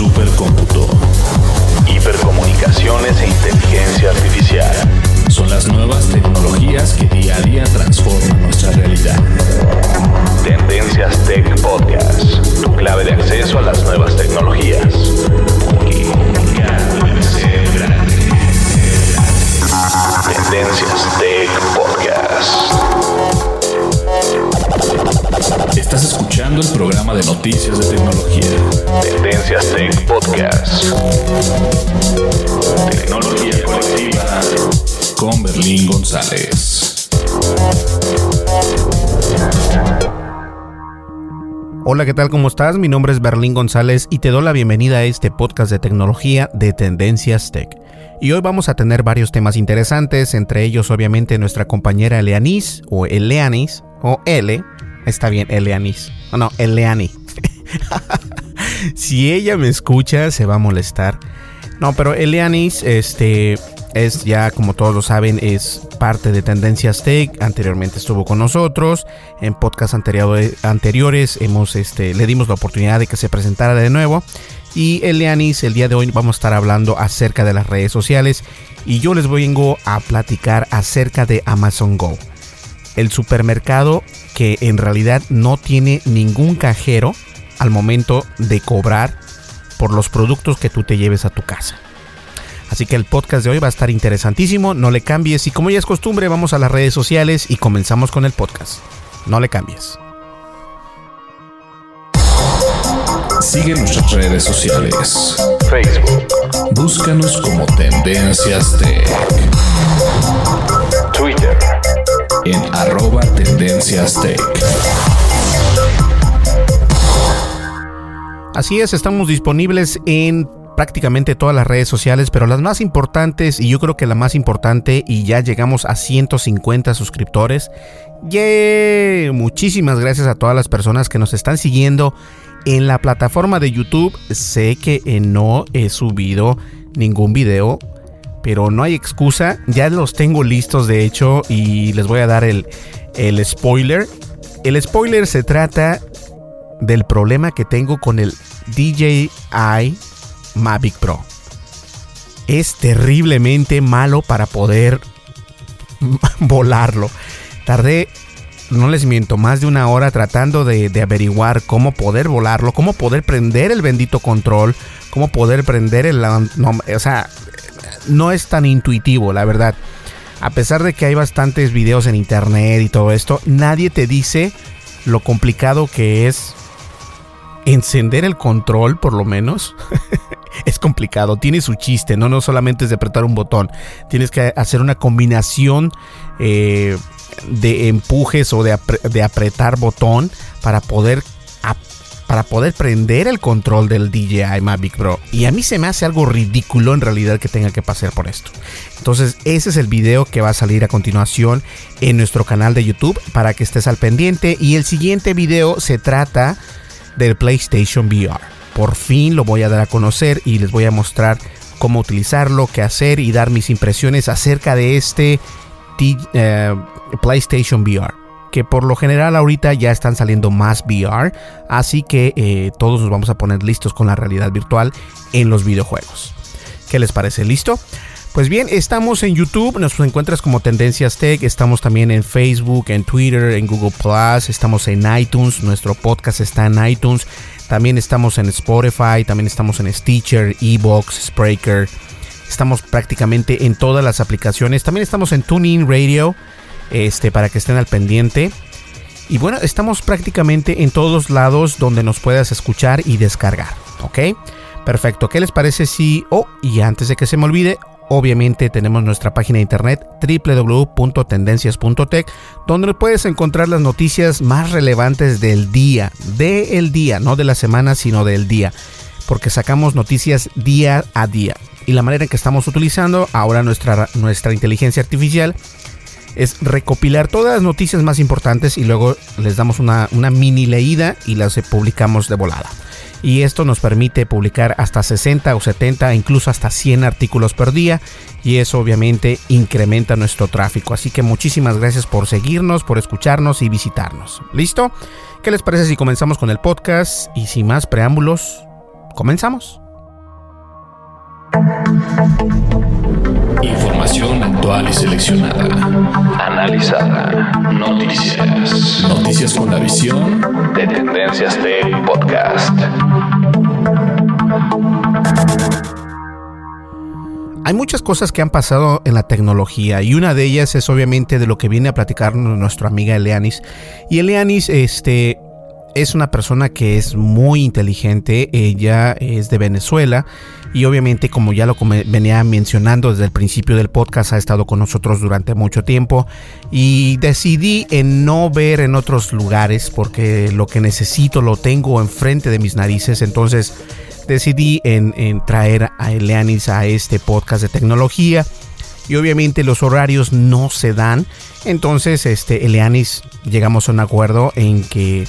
Supercómputo, hipercomunicaciones e inteligencia artificial. Son las nuevas tecnologías que día a día transforman nuestra realidad. Tendencias Tech Podcast, tu clave de acceso a las nuevas tecnologías. Tendencias Tech Podcast. Estás escuchando el programa de noticias de tecnología. Hola, ¿qué tal? ¿Cómo estás? Mi nombre es Berlín González y te doy la bienvenida a este podcast de tecnología de Tendencias Tech. Y hoy vamos a tener varios temas interesantes, entre ellos obviamente nuestra compañera Eleanis o Eleanis o Ele, está bien Eleanis, no, no, Eleani. si ella me escucha se va a molestar. No, pero Eleanis, este, es ya como todos lo saben, es parte de Tendencias Tech. Anteriormente estuvo con nosotros. En podcasts anteriores hemos, este, le dimos la oportunidad de que se presentara de nuevo. Y Elianis, el día de hoy vamos a estar hablando acerca de las redes sociales. Y yo les vengo a platicar acerca de Amazon Go. El supermercado que en realidad no tiene ningún cajero al momento de cobrar por los productos que tú te lleves a tu casa. Así que el podcast de hoy va a estar interesantísimo, no le cambies y como ya es costumbre vamos a las redes sociales y comenzamos con el podcast. No le cambies. Sigue nuestras redes sociales. Facebook. Búscanos como Tendencias Tech. Twitter. En arroba Tendencias Tech. Así es, estamos disponibles en prácticamente todas las redes sociales, pero las más importantes, y yo creo que la más importante, y ya llegamos a 150 suscriptores. ¡Yeah! Muchísimas gracias a todas las personas que nos están siguiendo en la plataforma de YouTube. Sé que eh, no he subido ningún video, pero no hay excusa. Ya los tengo listos, de hecho, y les voy a dar el, el spoiler. El spoiler se trata del problema que tengo con el DJI Mavic Pro. Es terriblemente malo para poder volarlo. Tardé, no les miento, más de una hora tratando de, averiguar cómo poder volarlo, cómo poder prender el bendito control, cómo poder prender el... O sea, no es tan intuitivo, la verdad. A pesar de que hay bastantes videos en internet y todo esto, nadie te dice lo complicado que es encender el control, por lo menos. es complicado, tiene su chiste, ¿no? No solamente es de apretar un botón, tienes que hacer una combinación eh, de empujes o de, apretar botón para poder para poder prender el control del DJI Mavic Pro. Y a mí se me hace algo ridículo en realidad que tenga que pasar por esto. Entonces ese es el video que va a salir a continuación en nuestro canal de YouTube para que estés al pendiente. Y el siguiente video se trata del PlayStation VR por fin lo voy a dar a conocer y les voy a mostrar cómo utilizarlo, qué hacer y dar mis impresiones acerca de este eh, PlayStation VR. que por lo general ahorita ya están saliendo más VR, así que eh, todos nos vamos a poner listos con la realidad virtual en los videojuegos. ¿Qué les parece? ¿Listo? Pues bien, estamos en YouTube, nos encuentras como Tendencias Tech, estamos también en Facebook, en Twitter, en Google Plus, estamos en iTunes, nuestro podcast está en iTunes, también estamos en Spotify, también estamos en Stitcher, Ebox, Spreaker, estamos prácticamente en todas las aplicaciones, también estamos en TuneIn Radio, este, para que estén al pendiente. Y bueno, estamos prácticamente en todos lados donde nos puedas escuchar y descargar, ¿ok? Perfecto, ¿qué les parece si... Oh, y antes de que se me olvide, obviamente tenemos nuestra página de internet www.tendencias.tech donde puedes encontrar las noticias más relevantes del día, del día, no de la semana, sino del día, porque sacamos noticias día a día. Y la manera en que estamos utilizando ahora nuestra, nuestra inteligencia artificial es recopilar todas las noticias más importantes y luego les damos una, mini leída y las publicamos de volada. Y esto nos permite publicar hasta 60 o 70, incluso hasta 100 artículos por día. Y eso obviamente incrementa nuestro tráfico. Así que muchísimas gracias por seguirnos, por escucharnos y visitarnos. ¿Listo? ¿Qué les parece si comenzamos con el podcast? Y sin más preámbulos, comenzamos. Información actual y seleccionada. Analizada. Noticias. Noticias con la visión de Tendencias Tech Podcast. Hay muchas cosas que han pasado en la tecnología y una de ellas es obviamente de lo que viene a platicar nuestra amiga Eleanis. Y Eleanis, este, es una persona que es muy inteligente, ella es de Venezuela y obviamente como ya lo venía mencionando desde el principio del podcast ha estado con nosotros durante mucho tiempo y decidí en no ver en otros lugares porque lo que necesito lo tengo enfrente de mis narices entonces decidí en, traer a Eleanis a este podcast de tecnología y obviamente los horarios no se dan entonces este Eleanis llegamos a un acuerdo en que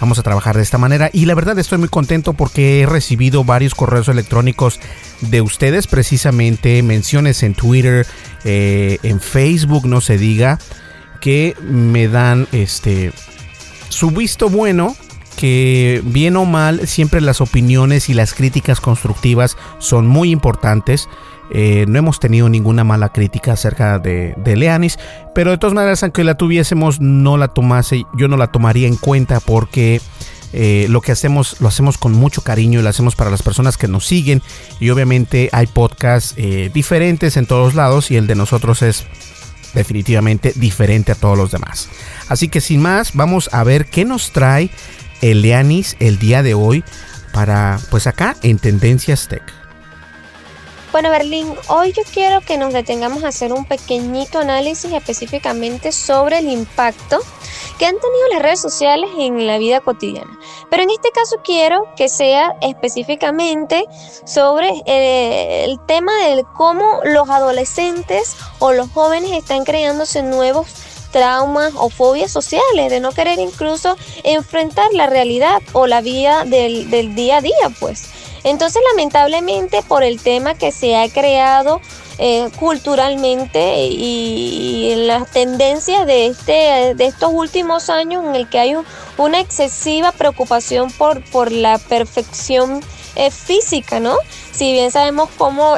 Vamos a trabajar de esta manera. Y la verdad estoy muy contento porque he recibido varios correos electrónicos de ustedes, precisamente menciones en Twitter, eh, en Facebook, no se diga, que me dan este su visto bueno que bien o mal siempre las opiniones y las críticas constructivas son muy importantes eh, no hemos tenido ninguna mala crítica acerca de, Leanis, pero de todas maneras, aunque la tuviésemos, no la tomase, yo no la tomaría en cuenta porque eh, lo que hacemos lo hacemos con mucho cariño y lo hacemos para las personas que nos siguen. Y obviamente hay podcasts eh, diferentes en todos lados y el de nosotros es definitivamente diferente a todos los demás. Así que sin más, vamos a ver qué nos trae el Leanis el día de hoy para pues acá en Tendencias Tech. Bueno, Berlín, hoy yo quiero que nos detengamos a hacer un pequeñito análisis específicamente sobre el impacto que han tenido las redes sociales en la vida cotidiana. Pero en este caso quiero que sea específicamente sobre eh, el tema de cómo los adolescentes o los jóvenes están creándose nuevos traumas o fobias sociales, de no querer incluso enfrentar la realidad o la vida del, del día a día, pues. Entonces, lamentablemente, por el tema que se ha creado eh, culturalmente y, en las tendencias de, este, de estos últimos años en el que hay una excesiva preocupación por, por la perfección eh, física, ¿no? Si bien sabemos cómo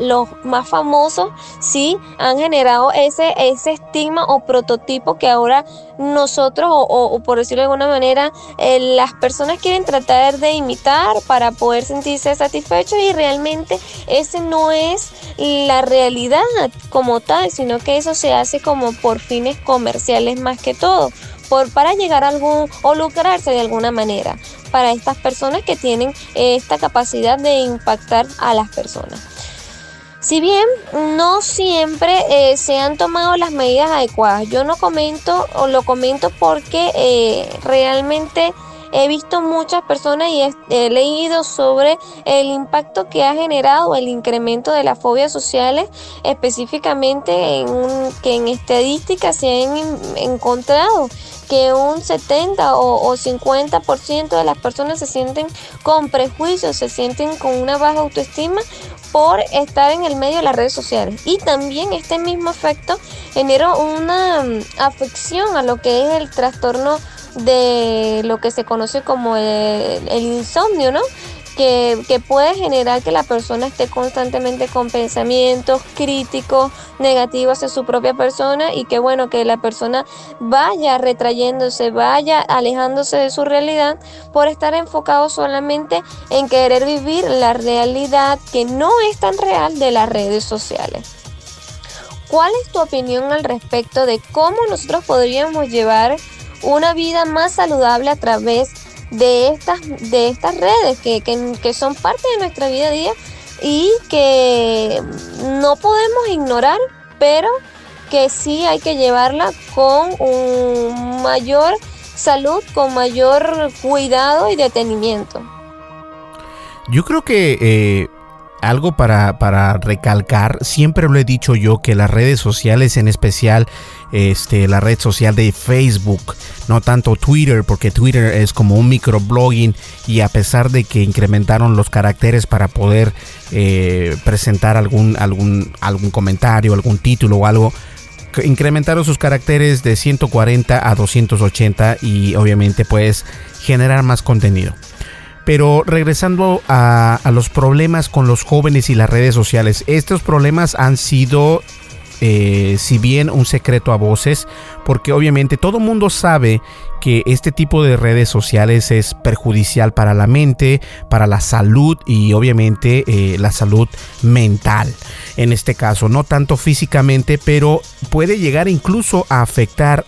los más famosos sí han generado ese, ese estigma o prototipo que ahora nosotros, o, por decirlo de alguna manera, eh, las personas quieren tratar de imitar para poder sentirse satisfechos y realmente ese no es la realidad como tal, sino que eso se hace como por fines comerciales más que todo para llegar a algún o lucrarse de alguna manera para estas personas que tienen esta capacidad de impactar a las personas. Si bien no siempre eh, se han tomado las medidas adecuadas, yo no comento o lo comento porque eh, realmente he visto muchas personas y he, leído sobre el impacto que ha generado el incremento de las fobias sociales, específicamente en que en estadísticas se han encontrado que un 70 o, o 50% de las personas se sienten con prejuicios, se sienten con una baja autoestima por estar en el medio de las redes sociales. Y también este mismo efecto genera una mm, afección a lo que es el trastorno de lo que se conoce como el, insomnio, ¿no? que, puede generar que la persona esté constantemente con pensamientos críticos, negativos hacia su propia persona y que bueno, que la persona vaya retrayéndose, vaya alejándose de su realidad por estar enfocado solamente en querer vivir la realidad que no es tan real de las redes sociales. ¿Cuál es tu opinión al respecto de cómo nosotros podríamos llevar una vida más saludable a través de estas, de estas redes que, que, son parte de nuestra vida a día y que no podemos ignorar, pero que sí hay que llevarla con un mayor salud, con mayor cuidado y detenimiento. Yo creo que eh, algo para, para, recalcar, siempre lo he dicho yo que las redes sociales, en especial este, la red social de Facebook, no tanto Twitter, porque Twitter es como un microblogging y a pesar de que incrementaron los caracteres para poder eh, presentar algún, algún, algún comentario, algún título o algo, incrementaron sus caracteres de 140 a 280 y obviamente puedes generar más contenido. Pero regresando a, los problemas con los jóvenes y las redes sociales, estos problemas han sido eh, si bien un secreto a voces, porque obviamente todo mundo sabe que este tipo de redes sociales es perjudicial para la mente, para la salud y obviamente eh, la salud mental. En este caso, no tanto físicamente, pero puede llegar incluso a afectar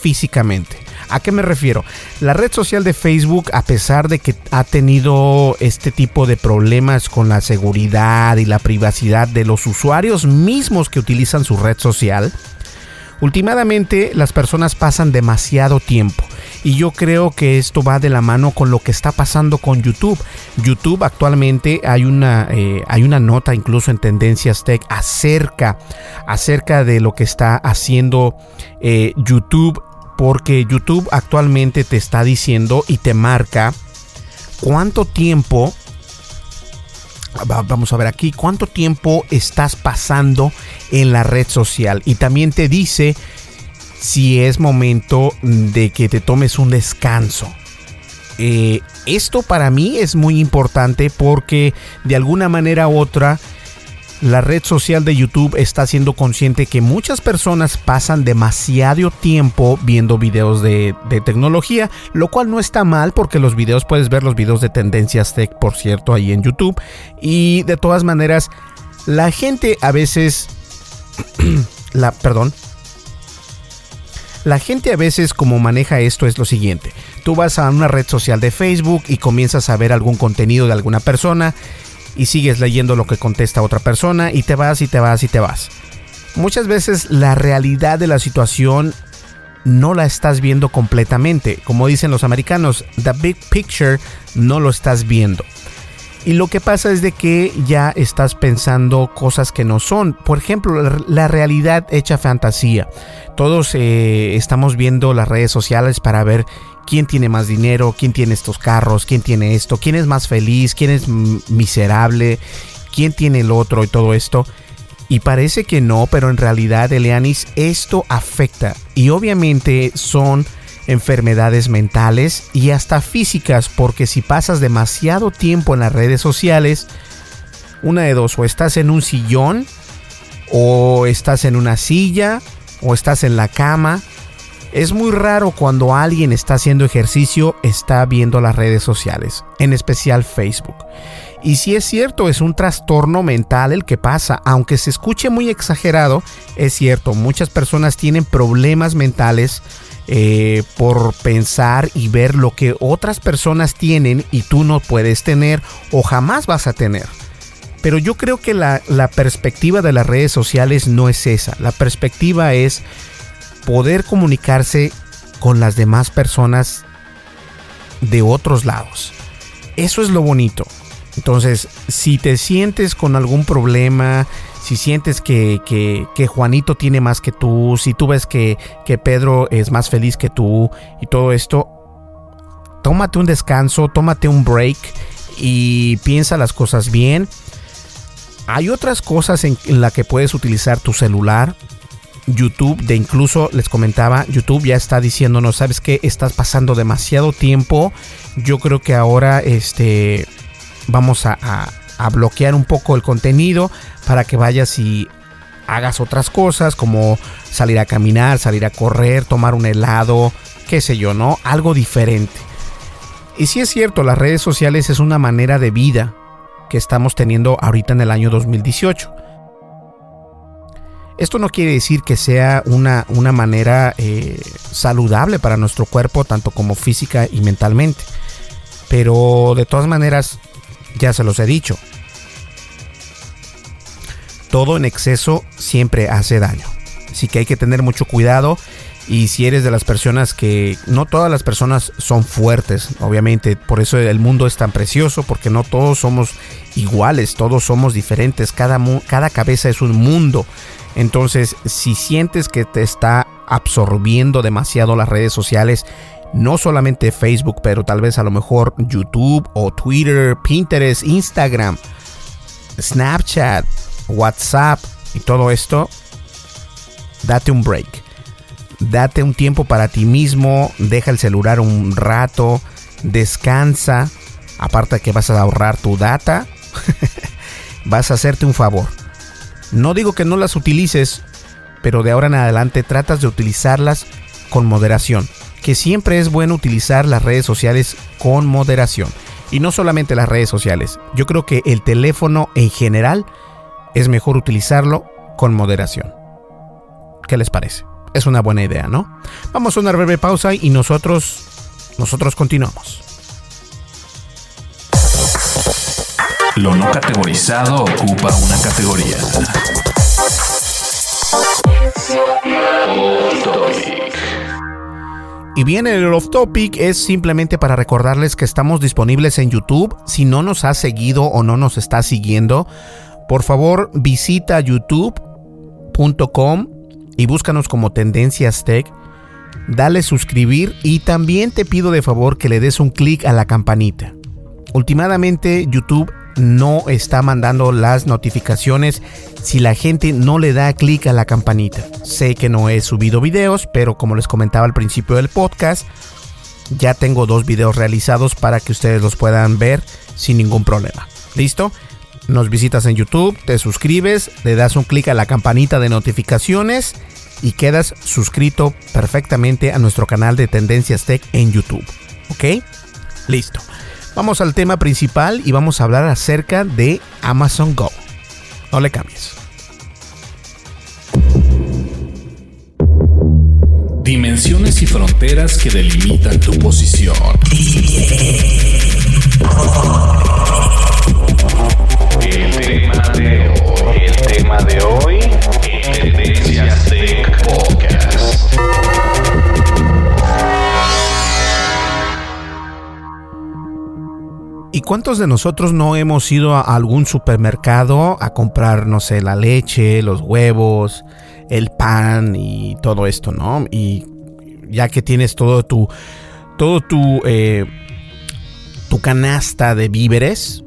físicamente. ¿A qué me refiero? La red social de Facebook, a pesar de que ha tenido este tipo de problemas con la seguridad y la privacidad de los usuarios mismos que utilizan su red social, últimamente las personas pasan demasiado tiempo. Y yo creo que esto va de la mano con lo que está pasando con YouTube. YouTube actualmente hay una, eh, hay una nota incluso en Tendencias Tech acerca, acerca de lo que está haciendo eh, YouTube porque YouTube actualmente te está diciendo y te marca cuánto tiempo, vamos a ver aquí, cuánto tiempo estás pasando en la red social y también te dice si es momento de que te tomes un descanso. Eh, esto para mí es muy importante porque de alguna manera u otra la red social de YouTube está siendo consciente que muchas personas pasan demasiado tiempo viendo videos de, tecnología, lo cual no está mal porque los videos puedes ver los videos de Tendencias Tech, por cierto, ahí en YouTube. Y de todas maneras, la gente a veces... la, perdón. La gente a veces como maneja esto es lo siguiente. Tú vas a una red social de Facebook y comienzas a ver algún contenido de alguna persona y sigues leyendo lo que contesta otra persona y te vas y te vas y te vas. Muchas veces la realidad de la situación no la estás viendo completamente. Como dicen los americanos, the big picture no lo estás viendo. Y lo que pasa es de que ya estás pensando cosas que no son. Por ejemplo, la, realidad hecha fantasía. Todos eh, estamos viendo las redes sociales para ver quién tiene más dinero, quién tiene estos carros, quién tiene esto, quién es más feliz, quién es miserable, quién tiene el otro y todo esto. Y parece que no, pero en realidad, Eleanis, esto afecta. Y obviamente son enfermedades mentales y hasta físicas, porque si pasas demasiado tiempo en las redes sociales, una de dos, o estás en un sillón, o estás en una silla, o estás en la cama, es muy raro cuando alguien está haciendo ejercicio, está viendo las redes sociales, en especial Facebook. Y si es cierto, es un trastorno mental el que pasa, aunque se escuche muy exagerado, es cierto, muchas personas tienen problemas mentales eh, por pensar y ver lo que otras personas tienen y tú no puedes tener o jamás vas a tener. Pero yo creo que la, la perspectiva de las redes sociales no es esa, la perspectiva es poder comunicarse con las demás personas de otros lados. Eso es lo bonito. Entonces, si te sientes con algún problema, si sientes que, que, Juanito tiene más que tú, si tú ves que, que Pedro es más feliz que tú y todo esto, tómate un descanso, tómate un break y piensa las cosas bien hay otras cosas en, en las que puedes utilizar tu celular. YouTube, de incluso les comentaba, YouTube ya está diciéndonos, sabes que estás pasando demasiado tiempo. Yo creo que ahora este, vamos a, bloquear un poco el contenido para que vayas y hagas otras cosas como salir a caminar, salir a correr, tomar un helado, qué sé yo, ¿no? Algo diferente. Y si es cierto, las redes sociales es una manera de vida que estamos teniendo ahorita en el año 2018. Esto no quiere decir que sea una, una manera eh, saludable para nuestro cuerpo, tanto como física y mentalmente. Pero de todas maneras, ya se los he dicho, todo en exceso siempre hace daño. Así que hay que tener mucho cuidado. Y si eres de las personas que no todas las personas son fuertes, obviamente, por eso el mundo es tan precioso, porque no todos somos iguales, todos somos diferentes, cada, cada cabeza es un mundo. Entonces, si sientes que te está absorbiendo demasiado las redes sociales, no solamente Facebook, pero tal vez a lo mejor YouTube o Twitter, Pinterest, Instagram, Snapchat, WhatsApp y todo esto, date un break. Date un tiempo para ti mismo, deja el celular un rato, descansa. Aparte que vas a ahorrar tu data, vas a hacerte un favor. No digo que no las utilices, pero de ahora en adelante tratas de utilizarlas con moderación. Que siempre es bueno utilizar las redes sociales con moderación. Y no solamente las redes sociales. Yo creo que el teléfono en general es mejor utilizarlo con moderación. ¿Qué les parece? Es una buena idea, ¿no? Vamos a una breve pausa y nosotros nosotros continuamos. Lo no categorizado ocupa una categoría. Y bien, el off topic es simplemente para recordarles que estamos disponibles en YouTube. Si no nos has seguido o no nos está siguiendo, por favor visita youtube.com y búscanos como Tendencias Tech. Dale suscribir y también te pido de favor que le des un clic a la campanita. Últimamente YouTube no está mandando las notificaciones si la gente no le da clic a la campanita. Sé que no he subido videos, pero como les comentaba al principio del podcast, ya tengo dos videos realizados para que ustedes los puedan ver sin ningún problema. ¿Listo? Nos visitas en YouTube, te suscribes, le das un clic a la campanita de notificaciones y quedas suscrito perfectamente a nuestro canal de Tendencias Tech en YouTube. ¿Ok? Listo. Vamos al tema principal y vamos a hablar acerca de Amazon Go. No le cambies. Dimensiones y fronteras que delimitan tu posición. El tema de hoy, Tendencias Tech Podcast. ¿Y cuántos de nosotros no hemos ido a algún supermercado a comprar, no sé, la leche, los huevos, el pan y todo esto, ¿no? Y ya que tienes todo tu, todo tu, eh, tu canasta de víveres,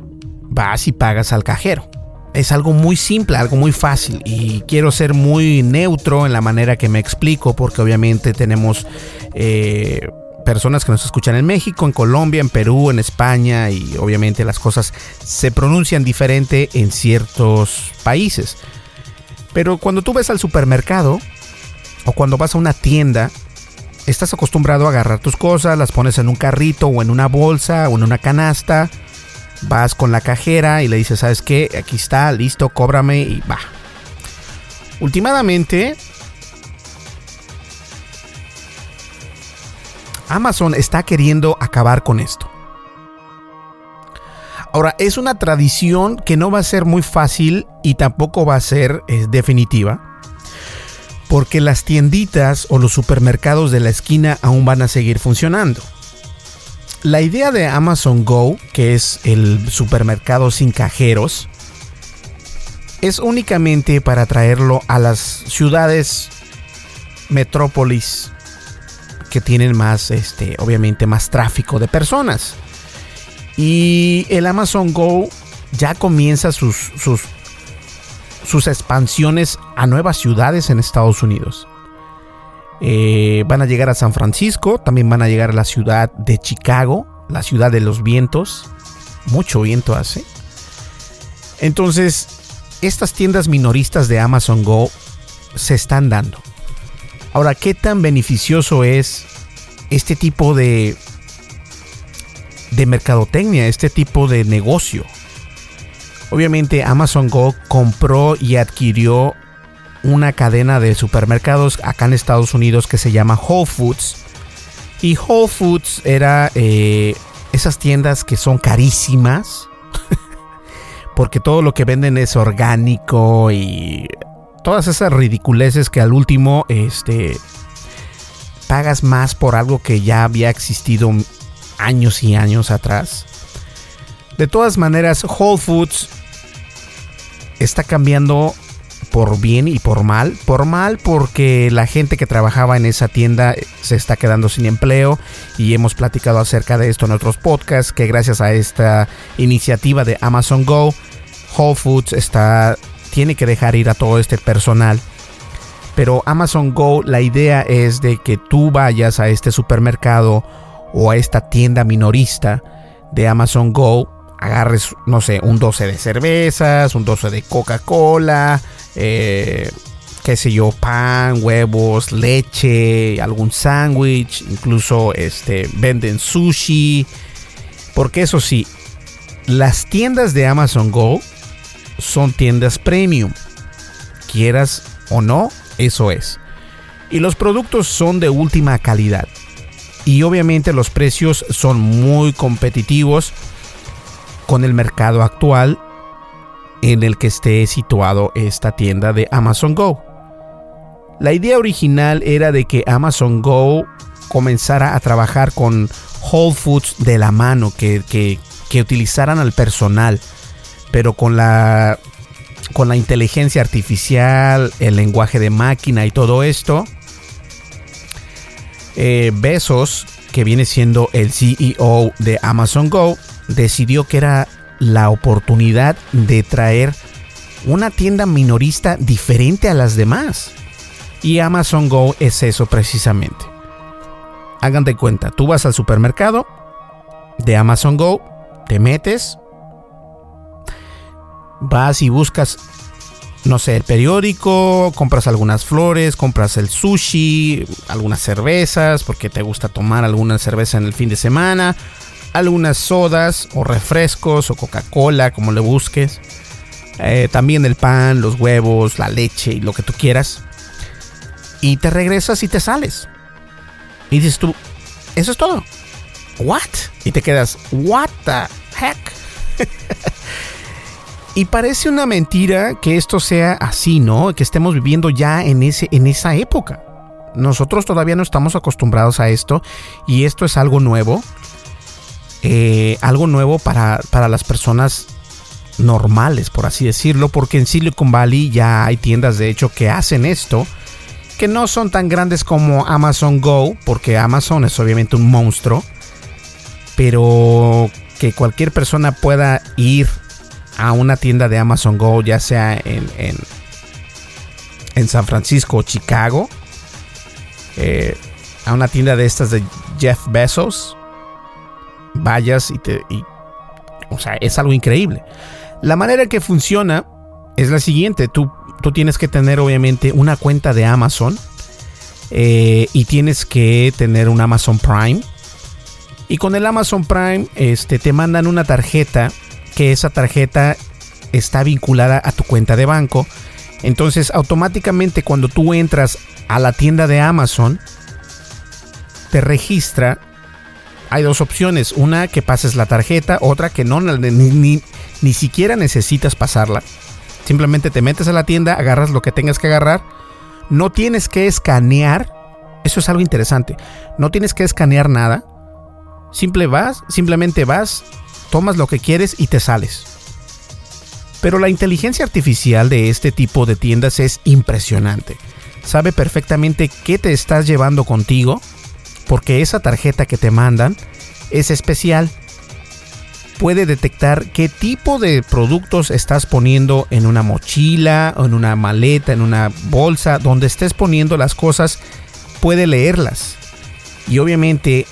vas y pagas al cajero. Es algo muy simple, algo muy fácil y quiero ser muy neutro en la manera que me explico porque obviamente tenemos eh, personas que nos escuchan en México, en Colombia, en Perú, en España y obviamente las cosas se pronuncian diferente en ciertos países. Pero cuando tú ves al supermercado o cuando vas a una tienda, estás acostumbrado a agarrar tus cosas, las pones en un carrito o en una bolsa o en una canasta, vas con la cajera y le dices, ¿sabes qué? Aquí está, listo, cóbrame y va. Últimamente, Amazon está queriendo acabar con esto. Ahora, es una tradición que no va a ser muy fácil y tampoco va a ser eh, definitiva, porque las tienditas o los supermercados de la esquina aún van a seguir funcionando. La idea de Amazon Go, que es el supermercado sin cajeros, es únicamente para traerlo a las ciudades metrópolis que tienen más, este, obviamente más tráfico de personas. Y el Amazon Go ya comienza sus, sus sus expansiones a nuevas ciudades en Estados Unidos. Eh, van a llegar a San Francisco, también van a llegar a la ciudad de Chicago, la ciudad de los vientos. Mucho viento hace. Entonces, estas tiendas minoristas de Amazon Go se están dando. Ahora, ¿qué tan beneficioso es este tipo de, de mercadotecnia, este tipo de negocio? Obviamente Amazon Go compró y adquirió una cadena de supermercados acá en Estados Unidos que se llama Whole Foods. Y Whole Foods era eh, esas tiendas que son carísimas. porque todo lo que venden es orgánico y todas esas ridiculeces que al último este pagas más por algo que ya había existido años y años atrás. De todas maneras, Whole Foods está cambiando por bien y por mal. Por mal porque la gente que trabajaba en esa tienda se está quedando sin empleo y hemos platicado acerca de esto en otros podcasts que gracias a esta iniciativa de Amazon Go, Whole Foods está tiene que dejar ir a todo este personal. Pero Amazon Go, la idea es de que tú vayas a este supermercado o a esta tienda minorista de Amazon Go agarres, no sé, un 12 de cervezas, un 12 de Coca-Cola, eh, qué sé yo, pan, huevos, leche, algún sándwich, incluso este, venden sushi. Porque eso sí, las tiendas de Amazon Go son tiendas premium. Quieras o no, eso es. Y los productos son de última calidad. Y obviamente los precios son muy competitivos con el mercado actual en el que esté situado esta tienda de Amazon Go. La idea original era de que Amazon Go comenzara a trabajar con Whole Foods de la mano, que, que, utilizaran al personal, pero con la, con la inteligencia artificial, el lenguaje de máquina y todo esto. Eh, Besos, que viene siendo el CEO de Amazon Go, decidió que era la oportunidad de traer una tienda minorista diferente a las demás. Y Amazon Go es eso precisamente. Hagan de cuenta, tú vas al supermercado de Amazon Go, te metes, vas y buscas, no sé, el periódico, compras algunas flores, compras el sushi, algunas cervezas, porque te gusta tomar alguna cerveza en el fin de semana, algunas sodas o refrescos o Coca-Cola, como le busques. Eh, también el pan, los huevos, la leche y lo que tú quieras. Y te regresas y te sales. Y dices tú, eso es todo. ¿What? Y te quedas, ¿what the heck? y parece una mentira que esto sea así, ¿no? Que estemos viviendo ya en, ese, en esa época. Nosotros todavía no estamos acostumbrados a esto y esto es algo nuevo. Eh, algo nuevo para, para las personas normales, por así decirlo, porque en Silicon Valley ya hay tiendas de hecho que hacen esto, que no son tan grandes como Amazon Go, porque Amazon es obviamente un monstruo, pero que cualquier persona pueda ir a una tienda de Amazon Go, ya sea en, en, San Francisco o Chicago, eh, a una tienda de estas de Jeff Bezos, vayas y te... o sea, es algo increíble. La manera que funciona es la siguiente. Tú, tú tienes que tener obviamente una cuenta de Amazon eh, y tienes que tener un Amazon Prime. Y con el Amazon Prime este, te mandan una tarjeta que esa tarjeta está vinculada a tu cuenta de banco. Entonces automáticamente cuando tú entras a la tienda de Amazon, te registra hay dos opciones. Una que pases la tarjeta, otra que no, ni, ni, siquiera necesitas pasarla. Simplemente te metes a la tienda, agarras lo que tengas que agarrar. No tienes que escanear. Eso es algo interesante. No tienes que escanear nada. Simple vas, simplemente vas, tomas lo que quieres y te sales. Pero la inteligencia artificial de este tipo de tiendas es impresionante. Sabe perfectamente qué te estás llevando contigo porque esa tarjeta que te mandan es especial. puede detectar qué tipo de productos estás poniendo en una mochila, en una maleta, en una bolsa, donde estés poniendo las cosas, puede leerlas. Y obviamente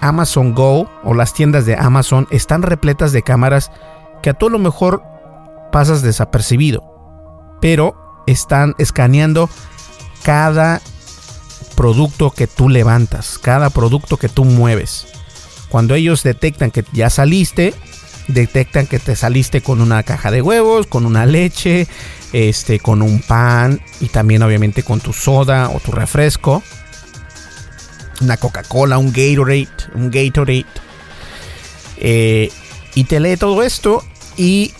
Amazon Go o las tiendas de Amazon están repletas de cámaras que a todo lo mejor pasas desapercibido, pero están escaneando cada producto que tú levantas, cada producto que tú mueves. Cuando ellos detectan que ya saliste, detectan que te saliste con una caja de huevos, con una leche, este, con un pan y también obviamente con tu soda o tu refresco, una Coca-Cola, un Gatorade, un Gatorade. Eh, y te lee todo esto y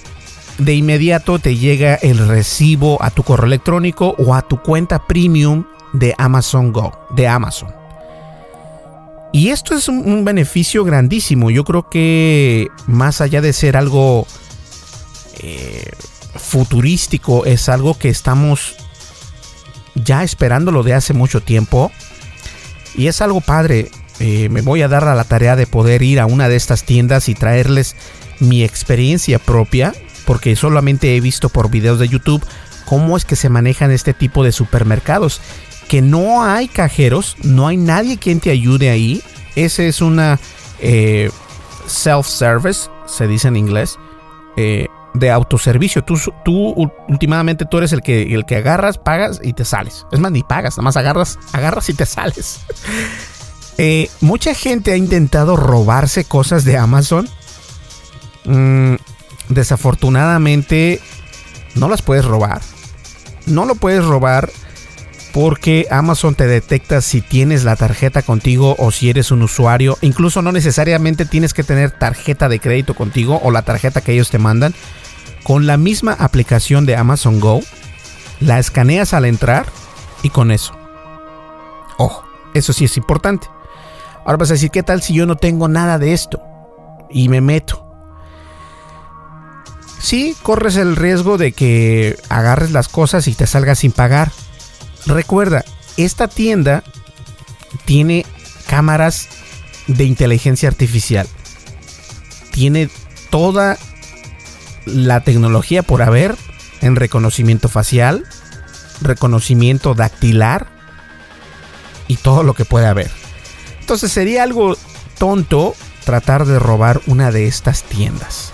de inmediato te llega el recibo a tu correo electrónico o a tu cuenta premium de Amazon Go, de Amazon. Y esto es un, beneficio grandísimo. Yo creo que más allá de ser algo eh, futurístico, es algo que estamos ya esperándolo de hace mucho tiempo. Y es algo padre. Eh, me voy a dar a la tarea de poder ir a una de estas tiendas y traerles mi experiencia propia. Porque solamente he visto por videos de YouTube cómo es que se manejan este tipo de supermercados que no hay cajeros, no hay nadie quien te ayude ahí. Ese es una eh, self-service, se dice en inglés, eh, de autoservicio. Tú, tú, últimamente tú eres el que, el que agarras, pagas y te sales. Es más, ni pagas, nada más agarras, agarras y te sales. Eh, mucha gente ha intentado robarse cosas de Amazon. Mm, desafortunadamente, no las puedes robar. No lo puedes robar porque Amazon te detecta si tienes la tarjeta contigo o si eres un usuario. Incluso no necesariamente tienes que tener tarjeta de crédito contigo o la tarjeta que ellos te mandan. Con la misma aplicación de Amazon Go, la escaneas al entrar y con eso. Ojo, eso sí es importante. Ahora vas a decir, ¿qué tal si yo no tengo nada de esto? Y me meto. Sí, corres el riesgo de que agarres las cosas y te salgas sin pagar Recuerda, esta tienda tiene cámaras de inteligencia artificial. Tiene toda la tecnología por haber en reconocimiento facial, reconocimiento dactilar y todo lo que puede haber. Entonces sería algo tonto tratar de robar una de estas tiendas.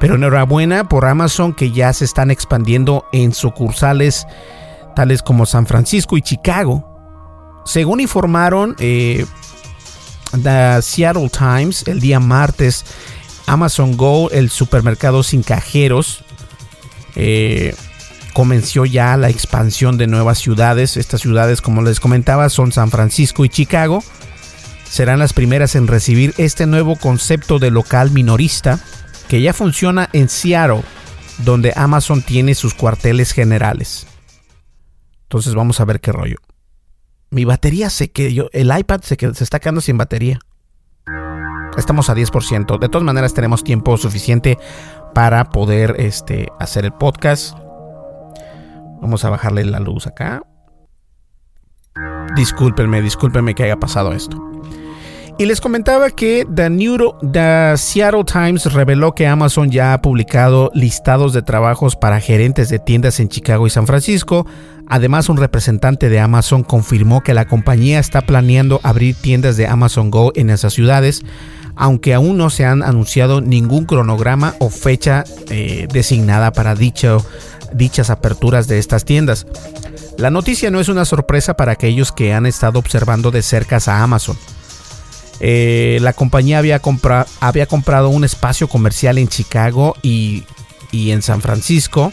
Pero enhorabuena por Amazon que ya se están expandiendo en sucursales tales como San Francisco y Chicago. Según informaron eh, The Seattle Times el día martes, Amazon Go, el supermercado sin cajeros, eh, comenzó ya la expansión de nuevas ciudades. Estas ciudades, como les comentaba, son San Francisco y Chicago. Serán las primeras en recibir este nuevo concepto de local minorista que ya funciona en Seattle, donde Amazon tiene sus cuarteles generales. Entonces vamos a ver qué rollo. Mi batería se quedó, el iPad se, se está quedando sin batería. Estamos a 10%. De todas maneras tenemos tiempo suficiente para poder este, hacer el podcast. Vamos a bajarle la luz acá. Discúlpenme, discúlpenme que haya pasado esto. Y les comentaba que The, The Seattle Times reveló que Amazon ya ha publicado listados de trabajos para gerentes de tiendas en Chicago y San Francisco, Además, un representante de Amazon confirmó que la compañía está planeando abrir tiendas de Amazon Go en esas ciudades, aunque aún no se han anunciado ningún cronograma o fecha eh, designada para dichas aperturas de estas tiendas. La noticia no es una sorpresa para aquellos que han estado observando de cerca a Amazon. Eh, la compañía había, había, comprado un espacio comercial en Chicago y, y en San Francisco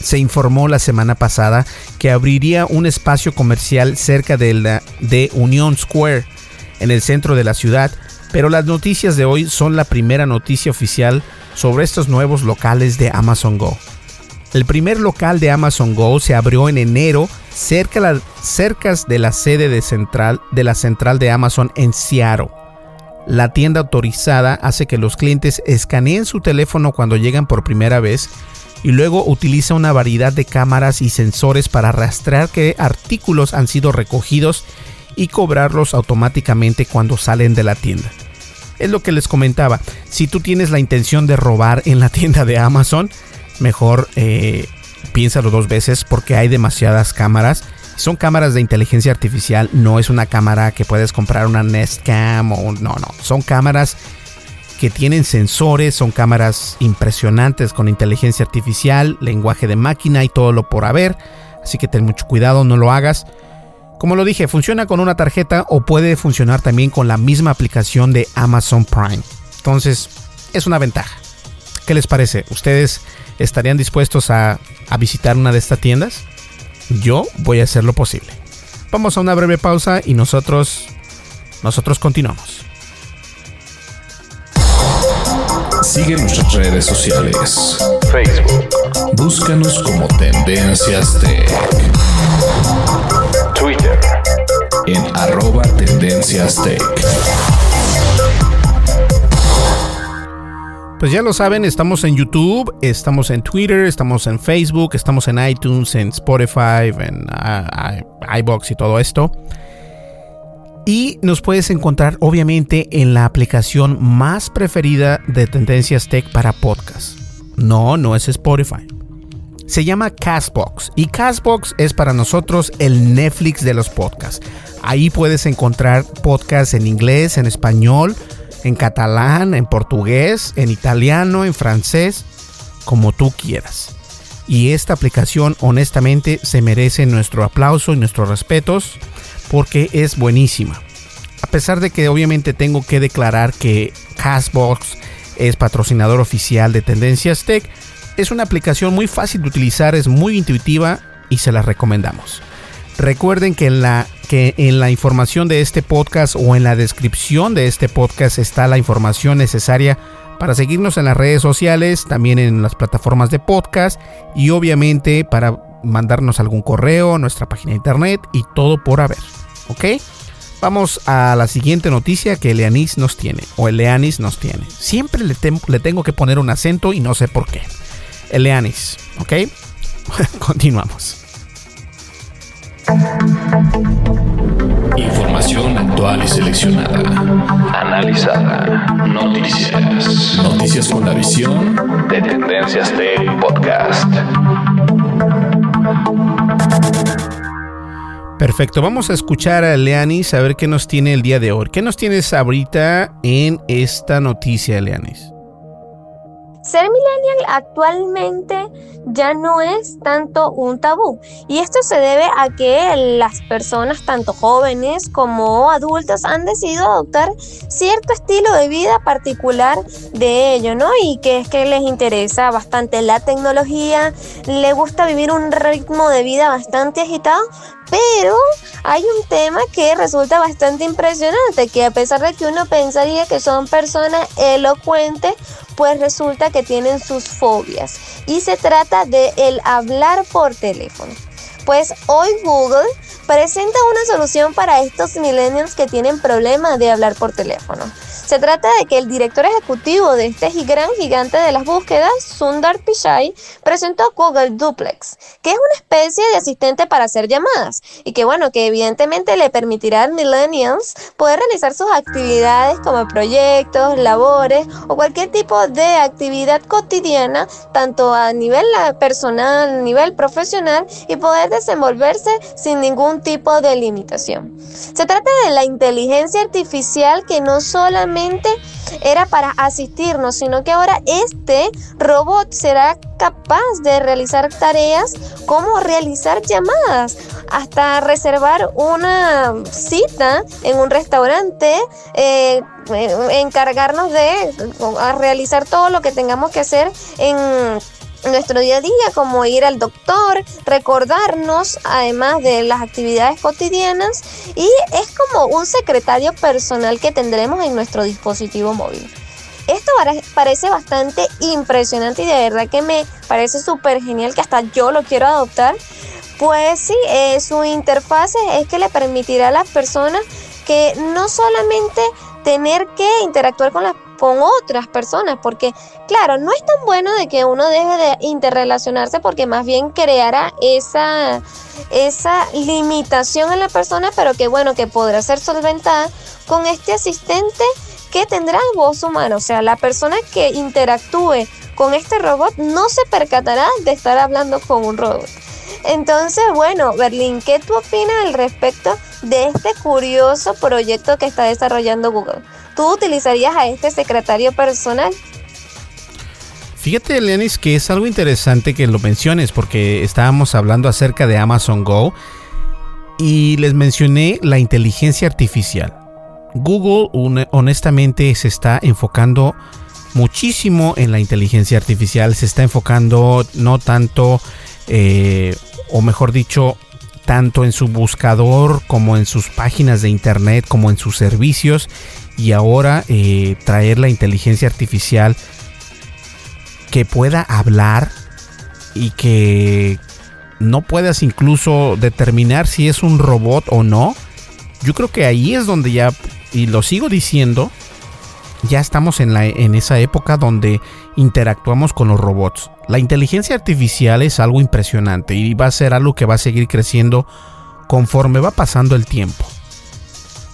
se informó la semana pasada que abriría un espacio comercial cerca de, la, de Union Square, en el centro de la ciudad, pero las noticias de hoy son la primera noticia oficial sobre estos nuevos locales de Amazon Go. El primer local de Amazon Go se abrió en enero cerca, de la sede de, central, de la central de Amazon en Seattle. La tienda autorizada hace que los clientes escaneen su teléfono cuando llegan por primera vez y luego utiliza una variedad de cámaras y sensores para rastrear qué artículos han sido recogidos y cobrarlos automáticamente cuando salen de la tienda. Es lo que les comentaba. Si tú tienes la intención de robar en la tienda de Amazon, mejor eh, piénsalo dos veces porque hay demasiadas cámaras. Son cámaras de inteligencia artificial, no es una cámara que puedes comprar una Nest Cam o no, no, son cámaras que tienen sensores, son cámaras impresionantes con inteligencia artificial, lenguaje de máquina y todo lo por haber. Así que ten mucho cuidado, no lo hagas. Como lo dije, funciona con una tarjeta o puede funcionar también con la misma aplicación de Amazon Prime. Entonces, es una ventaja. ¿Qué les parece? ¿Ustedes estarían dispuestos a, visitar una de estas tiendas? Yo voy a hacer lo posible. Vamos a una breve pausa y nosotros, nosotros continuamos. Sigue nuestras redes sociales. Facebook. Búscanos como Tendencias Tech. Twitter. En arroba Tendencias Tech. Pues ya lo saben, estamos en YouTube, estamos en Twitter, estamos en Facebook, estamos en iTunes, en Spotify, en uh, iBox y todo esto. Y nos puedes encontrar obviamente en la aplicación más preferida de Tendencias Tech para podcast. No, no es Spotify. Se llama Castbox y Castbox es para nosotros el Netflix de los podcasts. Ahí puedes encontrar podcasts en inglés, en español, en catalán, en portugués, en italiano, en francés, como tú quieras. Y esta aplicación honestamente se merece nuestro aplauso y nuestros respetos porque es buenísima. A pesar de que obviamente tengo que declarar que Castbox es patrocinador oficial de Tendencias Tech, es una aplicación muy fácil de utilizar, es muy intuitiva y se la recomendamos. Recuerden que en la que en la información de este podcast o en la descripción de este podcast está la información necesaria para seguirnos en las redes sociales, también en las plataformas de podcast y obviamente para mandarnos algún correo, nuestra página de internet y todo por haber. ¿Ok? Vamos a la siguiente noticia que Eleanis nos tiene, o Eleanis nos tiene. Siempre le, le tengo que poner un acento y no sé por qué. Eleanis, ¿ok? Continuamos. Información actual y seleccionada. Analizada. Noticias. Noticias con la visión de Tendencias de Podcast. Perfecto, vamos a escuchar a Leanis a ver qué nos tiene el día de hoy. ¿Qué nos tienes ahorita en esta noticia, Leanis? Ser millennial actualmente ya no es tanto un tabú y esto se debe a que las personas, tanto jóvenes como adultos, han decidido adoptar cierto estilo de vida particular de ello, ¿no? Y que es que les interesa bastante la tecnología, le gusta vivir un ritmo de vida bastante agitado, pero hay un tema que resulta bastante impresionante, que a pesar de que uno pensaría que son personas elocuentes, pues resulta que tienen sus fobias. Y se trata de el hablar por teléfono. Pues hoy Google presenta una solución para estos millennials que tienen problemas de hablar por teléfono. Se trata de que el director ejecutivo de este gran gigante de las búsquedas, Sundar Pichai, presentó Google Duplex, que es una especie de asistente para hacer llamadas y que bueno, que evidentemente le permitirá a millennials poder realizar sus actividades como proyectos, labores o cualquier tipo de actividad cotidiana, tanto a nivel personal, a nivel profesional y poder desenvolverse sin ningún tipo de limitación. Se trata de la inteligencia artificial que no solamente era para asistirnos, sino que ahora este robot será capaz de realizar tareas como realizar llamadas, hasta reservar una cita en un restaurante, eh, eh, encargarnos de realizar todo lo que tengamos que hacer en nuestro día a día, como ir al doctor, recordarnos, además de las actividades cotidianas, y es como un secretario personal que tendremos en nuestro dispositivo móvil. Esto parece bastante impresionante y de verdad que me parece súper genial que hasta yo lo quiero adoptar. Pues sí, eh, su interfase es que le permitirá a las personas que no solamente tener que interactuar con las con otras personas, porque claro, no es tan bueno de que uno deje de interrelacionarse porque más bien creará esa, esa limitación en la persona, pero que bueno, que podrá ser solventada con este asistente que tendrá voz humana, o sea, la persona que interactúe con este robot no se percatará de estar hablando con un robot. Entonces, bueno, Berlín, ¿qué tú opinas al respecto de este curioso proyecto que está desarrollando Google? ¿Tú utilizarías a este secretario personal? Fíjate, Lenis, que es algo interesante que lo menciones porque estábamos hablando acerca de Amazon Go y les mencioné la inteligencia artificial. Google honestamente se está enfocando muchísimo en la inteligencia artificial, se está enfocando no tanto, eh, o mejor dicho, tanto en su buscador como en sus páginas de internet, como en sus servicios, y ahora eh, traer la inteligencia artificial que pueda hablar y que no puedas incluso determinar si es un robot o no. Yo creo que ahí es donde ya, y lo sigo diciendo, ya estamos en, la, en esa época donde interactuamos con los robots. La inteligencia artificial es algo impresionante y va a ser algo que va a seguir creciendo conforme va pasando el tiempo.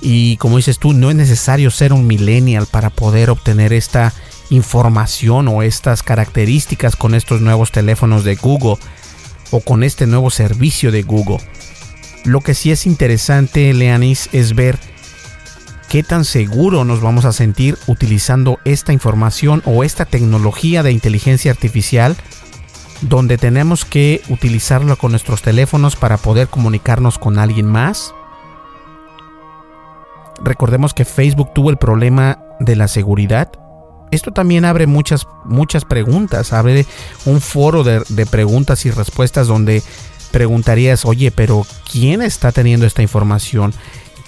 Y como dices tú, no es necesario ser un millennial para poder obtener esta información o estas características con estos nuevos teléfonos de Google o con este nuevo servicio de Google. Lo que sí es interesante, Leanis, es ver qué tan seguro nos vamos a sentir utilizando esta información o esta tecnología de inteligencia artificial donde tenemos que utilizarlo con nuestros teléfonos para poder comunicarnos con alguien más. Recordemos que Facebook tuvo el problema de la seguridad. Esto también abre muchas, muchas preguntas, abre un foro de, de preguntas y respuestas donde preguntarías, oye, pero ¿quién está teniendo esta información?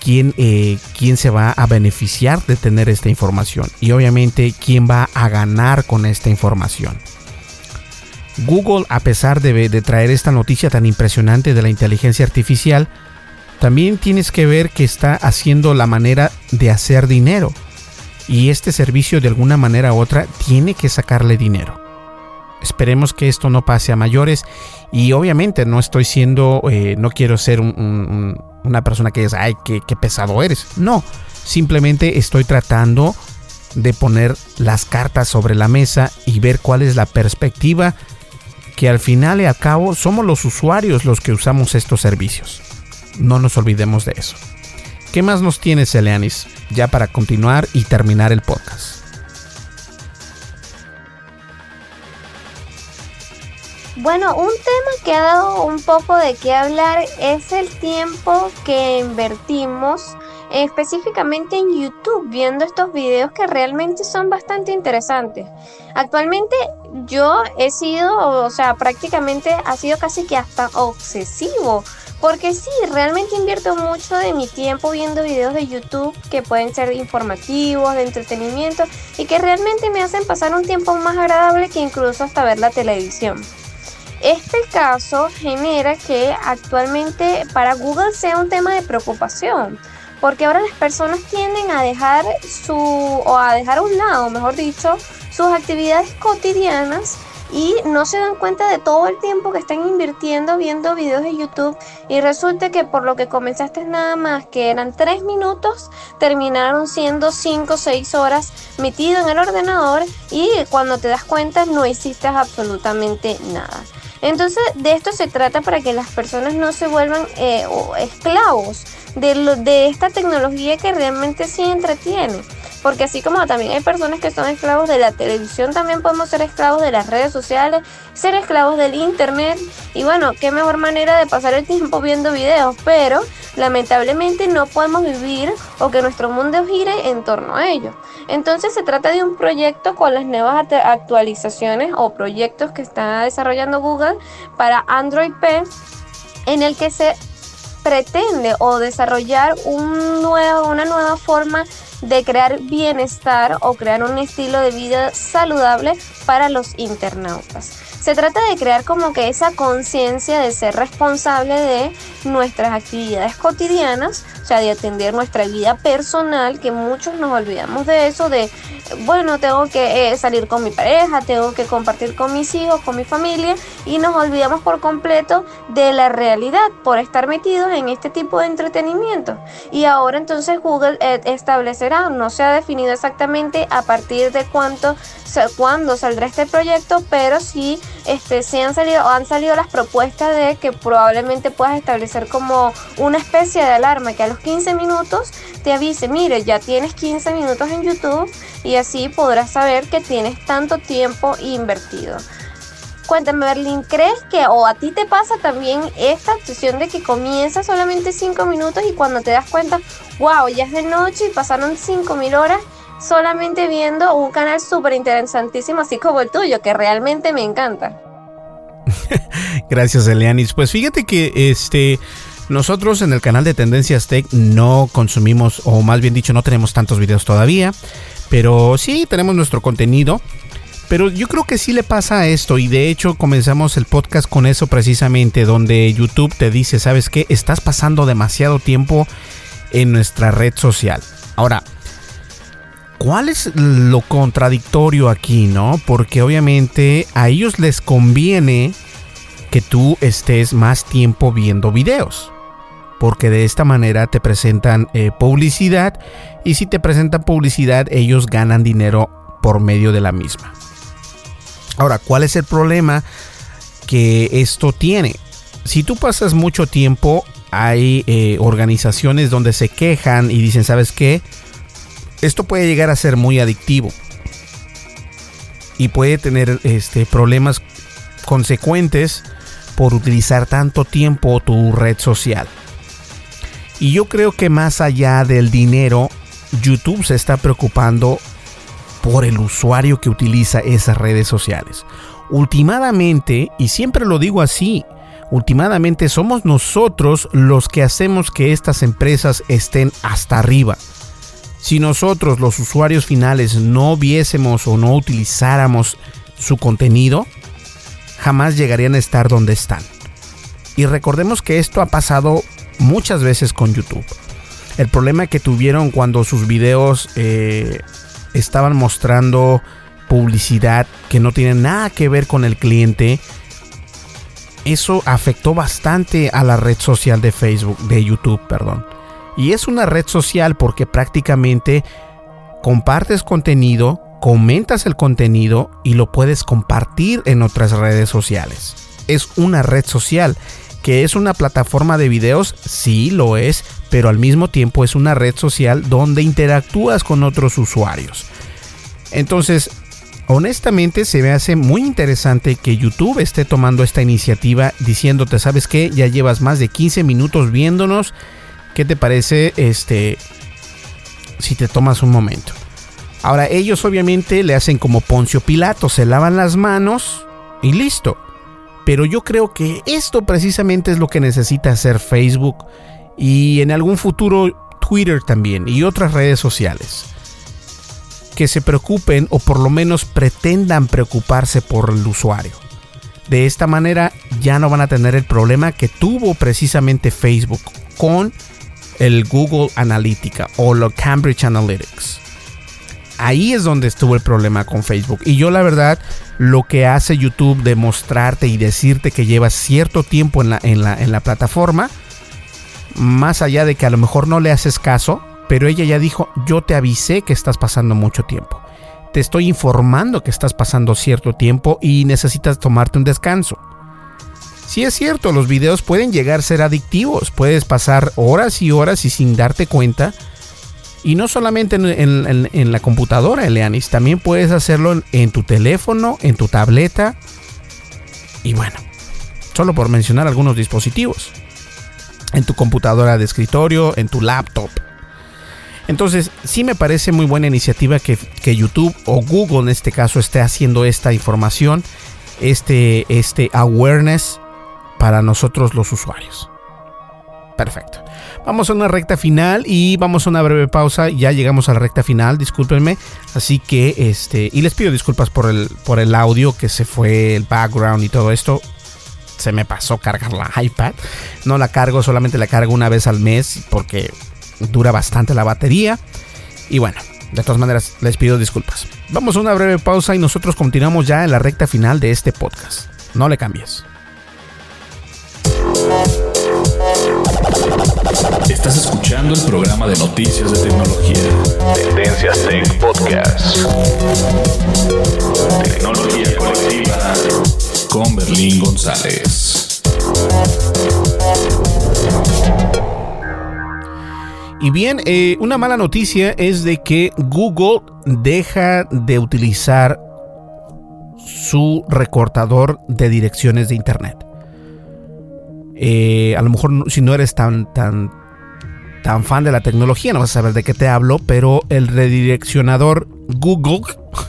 Quién, eh, quién se va a beneficiar de tener esta información y obviamente quién va a ganar con esta información. Google, a pesar de, de, traer esta noticia tan impresionante de la inteligencia artificial, también tienes que ver que está haciendo la manera de hacer dinero. Y este servicio de alguna manera u otra tiene que sacarle dinero. Esperemos que esto no pase a mayores. Y obviamente no estoy siendo, eh, no quiero ser una persona que diga, ay, qué, qué pesado eres. No, simplemente estoy tratando de poner las cartas sobre la mesa y ver cuál es la perspectiva que al final y al cabo somos los usuarios los que usamos estos servicios. No nos olvidemos de eso. ¿Qué más nos tienes, Eleanis? Ya para continuar y terminar el podcast. Bueno, un tema que ha dado un poco de qué hablar es el tiempo que invertimos específicamente en YouTube viendo estos videos que realmente son bastante interesantes. Actualmente yo he sido, o sea, prácticamente ha sido casi que hasta obsesivo. Porque sí, realmente invierto mucho de mi tiempo viendo videos de YouTube que pueden ser informativos, de entretenimiento y que realmente me hacen pasar un tiempo más agradable que incluso hasta ver la televisión. Este caso genera que actualmente para Google sea un tema de preocupación, porque ahora las personas tienden a dejar su o a dejar a un lado, mejor dicho, sus actividades cotidianas y no se dan cuenta de todo el tiempo que están invirtiendo viendo videos de YouTube y resulta que por lo que comenzaste nada más que eran 3 minutos terminaron siendo 5 o 6 horas metido en el ordenador y cuando te das cuenta no hiciste absolutamente nada. Entonces, de esto se trata para que las personas no se vuelvan eh, esclavos de, de esta tecnología que realmente sí entretiene. Porque así como también hay personas que son esclavos de la televisión, también podemos ser esclavos de las redes sociales, ser esclavos del internet. Y bueno, qué mejor manera de pasar el tiempo viendo videos. Pero lamentablemente no podemos vivir o que nuestro mundo gire en torno a ello. Entonces se trata de un proyecto con las nuevas actualizaciones o proyectos que está desarrollando Google para Android P en el que se pretende o desarrollar un nuevo, una nueva forma de crear bienestar o crear un estilo de vida saludable para los internautas. Se trata de crear como que esa conciencia de ser responsable de nuestras actividades cotidianas, o sea, de atender nuestra vida personal, que muchos nos olvidamos de eso, de, bueno, tengo que eh, salir con mi pareja, tengo que compartir con mis hijos, con mi familia, y nos olvidamos por completo de la realidad por estar metidos en este tipo de entretenimiento. Y ahora entonces Google eh, establecerá, no se ha definido exactamente a partir de cuánto, cuándo saldrá este proyecto, pero sí este, han salido, han salido las propuestas de que probablemente puedas establecer como una especie de alarma que a los 15 minutos te avise, mire, ya tienes 15 minutos en YouTube y así podrás saber que tienes tanto tiempo invertido. Cuéntame, Berlín, ¿crees que o a ti te pasa también esta obsesión de que comienza solamente 5 minutos y cuando te das cuenta, wow, ya es de noche y pasaron 5.000 horas solamente viendo un canal súper interesantísimo así como el tuyo, que realmente me encanta? Gracias, Elianis. Pues fíjate que este... Nosotros en el canal de Tendencias Tech no consumimos, o más bien dicho, no tenemos tantos videos todavía, pero sí tenemos nuestro contenido pero yo creo que sí le pasa esto y de hecho comenzamos el podcast con eso precisamente, donde YouTube te dice, ¿sabes qué? Estás pasando demasiado tiempo en nuestra red social. Ahora, ¿cuál es lo contradictorio aquí, no? Porque obviamente a ellos les conviene que tú estés más tiempo viendo videos. Porque de esta manera te presentan eh, publicidad y si te presentan publicidad ellos ganan dinero por medio de la misma. Ahora, ¿cuál es el problema que esto tiene? Si tú pasas mucho tiempo, hay eh, organizaciones donde se quejan y dicen, ¿sabes qué? Esto puede llegar a ser muy adictivo y puede tener este, problemas consecuentes por utilizar tanto tiempo tu red social. Y yo creo que más allá del dinero, YouTube se está preocupando por el usuario que utiliza esas redes sociales. Ultimadamente, y siempre lo digo así, ultimadamente somos nosotros los que hacemos que estas empresas estén hasta arriba. Si nosotros los usuarios finales no viésemos o no utilizáramos su contenido, jamás llegarían a estar donde están. Y recordemos que esto ha pasado muchas veces con YouTube. El problema que tuvieron cuando sus videos eh, estaban mostrando publicidad que no tiene nada que ver con el cliente. Eso afectó bastante a la red social de Facebook, de YouTube, perdón. Y es una red social porque prácticamente compartes contenido, comentas el contenido y lo puedes compartir en otras redes sociales. Es una red social que es una plataforma de videos, sí lo es, pero al mismo tiempo es una red social donde interactúas con otros usuarios. Entonces, honestamente se me hace muy interesante que YouTube esté tomando esta iniciativa diciéndote, ¿sabes qué? Ya llevas más de 15 minutos viéndonos. ¿Qué te parece este si te tomas un momento? Ahora, ellos obviamente le hacen como Poncio Pilato, se lavan las manos y listo. Pero yo creo que esto precisamente es lo que necesita hacer Facebook y en algún futuro Twitter también y otras redes sociales. Que se preocupen o por lo menos pretendan preocuparse por el usuario. De esta manera ya no van a tener el problema que tuvo precisamente Facebook con el Google Analytica o lo Cambridge Analytics. Ahí es donde estuvo el problema con Facebook. Y yo la verdad, lo que hace YouTube de mostrarte y decirte que llevas cierto tiempo en la, en la, en la plataforma, más allá de que a lo mejor no le haces caso, pero ella ya dijo, yo te avisé que estás pasando mucho tiempo. Te estoy informando que estás pasando cierto tiempo y necesitas tomarte un descanso. Si es cierto, los videos pueden llegar a ser adictivos, puedes pasar horas y horas y sin darte cuenta y no solamente en, la computadora, Eleanis, también puedes hacerlo en, tu teléfono, en tu tableta. Y bueno, solo por mencionar algunos dispositivos. En tu computadora de escritorio, en tu laptop. Entonces, sí me parece muy buena iniciativa que, que, YouTube o Google en este caso esté haciendo esta información, este, este awareness para nosotros los usuarios. Perfecto. Vamos a una recta final y vamos a una breve pausa. Ya llegamos a la recta final, discúlpenme. Así que, este, y les pido disculpas por el, por el audio que se fue, el background y todo esto. Se me pasó cargar la iPad. No la cargo, solamente la cargo una vez al mes porque dura bastante la batería. Y bueno, de todas maneras, les pido disculpas. Vamos a una breve pausa y nosotros continuamos ya en la recta final de este podcast. No le cambies. Estás escuchando el programa de noticias de tecnología. Tendencias Tech Podcast. Tecnología colectiva con Berlín González. Y bien, eh, una mala noticia es de que Google deja de utilizar su recortador de direcciones de Internet. Eh, a lo mejor si no eres tan, tan, tan fan de la tecnología, no vas a saber de qué te hablo, pero el redireccionador Google,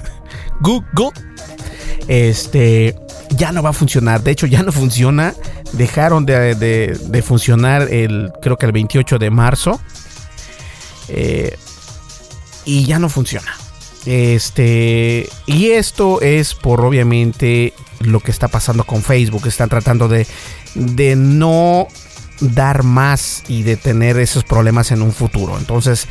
Google, este, ya no va a funcionar. De hecho, ya no funciona. Dejaron de, funcionar el, creo que el 28 de marzo. Eh, y ya no funciona. Este, y esto es por obviamente lo que está pasando con Facebook. Están tratando de, de no dar más y de tener esos problemas en un futuro. Entonces,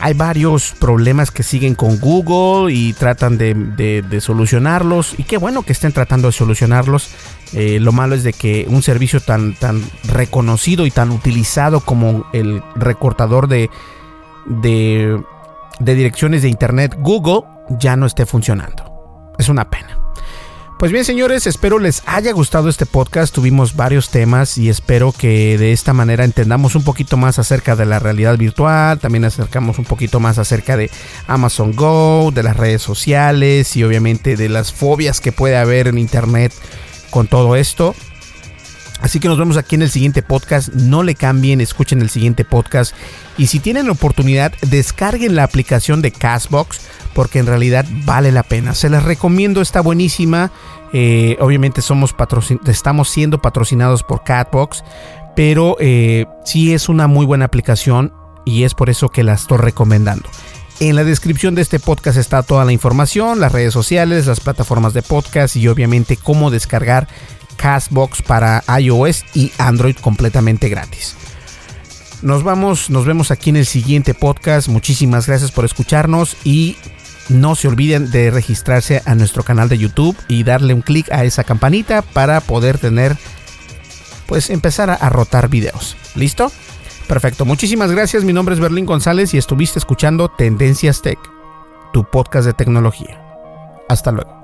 hay varios problemas que siguen con Google y tratan de, solucionarlos. Y qué bueno que estén tratando de solucionarlos. Eh, lo malo es de que un servicio tan, reconocido y tan utilizado como el recortador de, de direcciones de Internet Google ya no esté funcionando. Es una pena. Pues bien, señores, espero les haya gustado este podcast. Tuvimos varios temas y espero que de esta manera entendamos un poquito más acerca de la realidad virtual. También acercamos un poquito más acerca de Amazon Go, de las redes sociales y obviamente de las fobias que puede haber en Internet con todo esto. Así que nos vemos aquí en el siguiente podcast. No le cambien, escuchen el siguiente podcast. Y si tienen la oportunidad, descarguen la aplicación de Castbox porque en realidad vale la pena. Se les recomiendo, está buenísima. Eh, obviamente somos estamos siendo patrocinados por Catbox, pero eh, sí es una muy buena aplicación y es por eso que la estoy recomendando. En la descripción de este podcast está toda la información, las redes sociales, las plataformas de podcast y obviamente cómo descargar Castbox para iOS y Android completamente gratis. Nos vamos, nos vemos aquí en el siguiente podcast. Muchísimas gracias por escucharnos y no se olviden de registrarse a nuestro canal de YouTube y darle un clic a esa campanita para poder tener, pues empezar a, rotar videos. ¿Listo? Perfecto. Muchísimas gracias. Mi nombre es Berlín González y estuviste escuchando Tendencias Tech, tu podcast de tecnología. Hasta luego.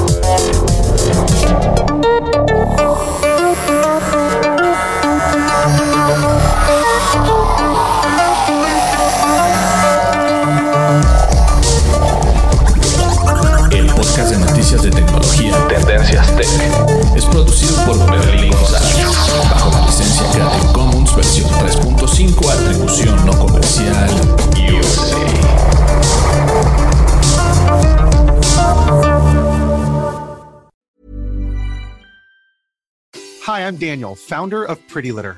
Noticias de tecnología. Tendencias Tech. Es producido por Berlín González. Bajo la licencia Creative Commons versión 3.5, atribución no comercial. USA. Hi, I'm Daniel, founder of Pretty Litter.